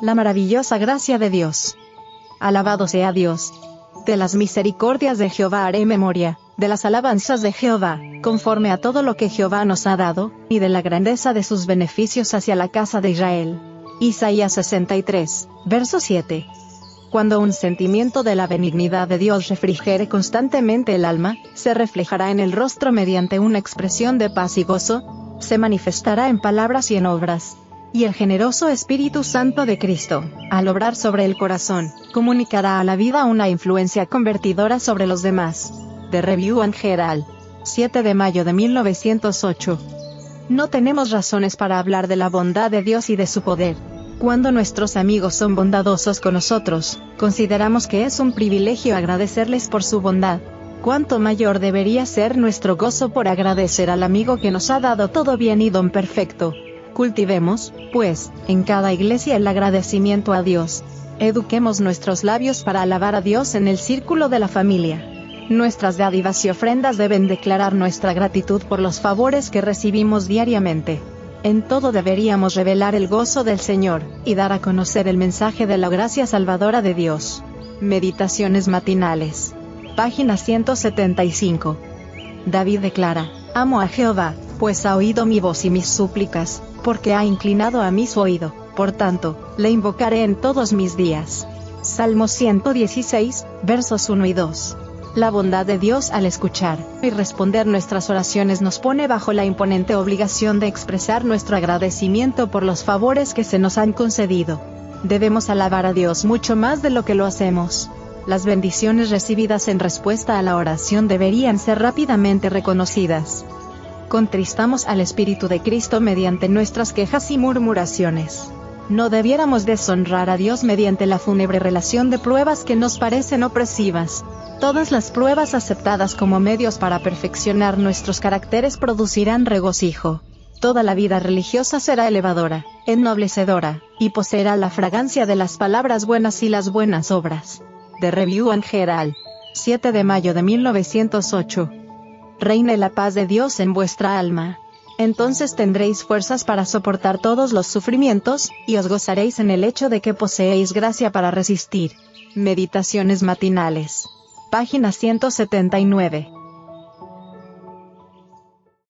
La maravillosa gracia de Dios. Alabado sea Dios. De las misericordias de Jehová haré memoria, de las alabanzas de Jehová, conforme a todo lo que Jehová nos ha dado, y de la grandeza de sus beneficios hacia la casa de Israel. Isaías 63, verso 7. Cuando un sentimiento de la benignidad de Dios refrigere constantemente el alma, se reflejará en el rostro mediante una expresión de paz y gozo, se manifestará en palabras y en obras. Y el generoso Espíritu Santo de Cristo, al obrar sobre el corazón, comunicará a la vida una influencia convertidora sobre los demás. The Review and Herald. 7 de mayo de 1908. No tenemos razones para hablar de la bondad de Dios y de su poder. Cuando nuestros amigos son bondadosos con nosotros, consideramos que es un privilegio agradecerles por su bondad. Cuánto mayor debería ser nuestro gozo por agradecer al amigo que nos ha dado todo bien y don perfecto. Cultivemos, pues, en cada iglesia el agradecimiento a Dios. Eduquemos nuestros labios para alabar a Dios en el círculo de la familia. Nuestras dádivas y ofrendas deben declarar nuestra gratitud por los favores que recibimos diariamente. En todo deberíamos revelar el gozo del Señor, y dar a conocer el mensaje de la gracia salvadora de Dios. Meditaciones matinales. Página 175. David declara, Amo a Jehová, pues ha oído mi voz y mis súplicas, porque ha inclinado a mí su oído, por tanto, le invocaré en todos mis días. Salmo 116, versos 1 y 2. La bondad de Dios al escuchar y responder nuestras oraciones nos pone bajo la imponente obligación de expresar nuestro agradecimiento por los favores que se nos han concedido. Debemos alabar a Dios mucho más de lo que lo hacemos. Las bendiciones recibidas en respuesta a la oración deberían ser rápidamente reconocidas. Contristamos al Espíritu de Cristo mediante nuestras quejas y murmuraciones. No debiéramos deshonrar a Dios mediante la fúnebre relación de pruebas que nos parecen opresivas. Todas las pruebas aceptadas como medios para perfeccionar nuestros caracteres producirán regocijo. Toda la vida religiosa será elevadora, ennoblecedora, y poseerá la fragancia de las palabras buenas y las buenas obras. The Review and Herald. 7 de mayo de 1908. Reine la paz de Dios en vuestra alma. Entonces tendréis fuerzas para soportar todos los sufrimientos, y os gozaréis en el hecho de que poseéis gracia para resistir. Meditaciones matinales página 179.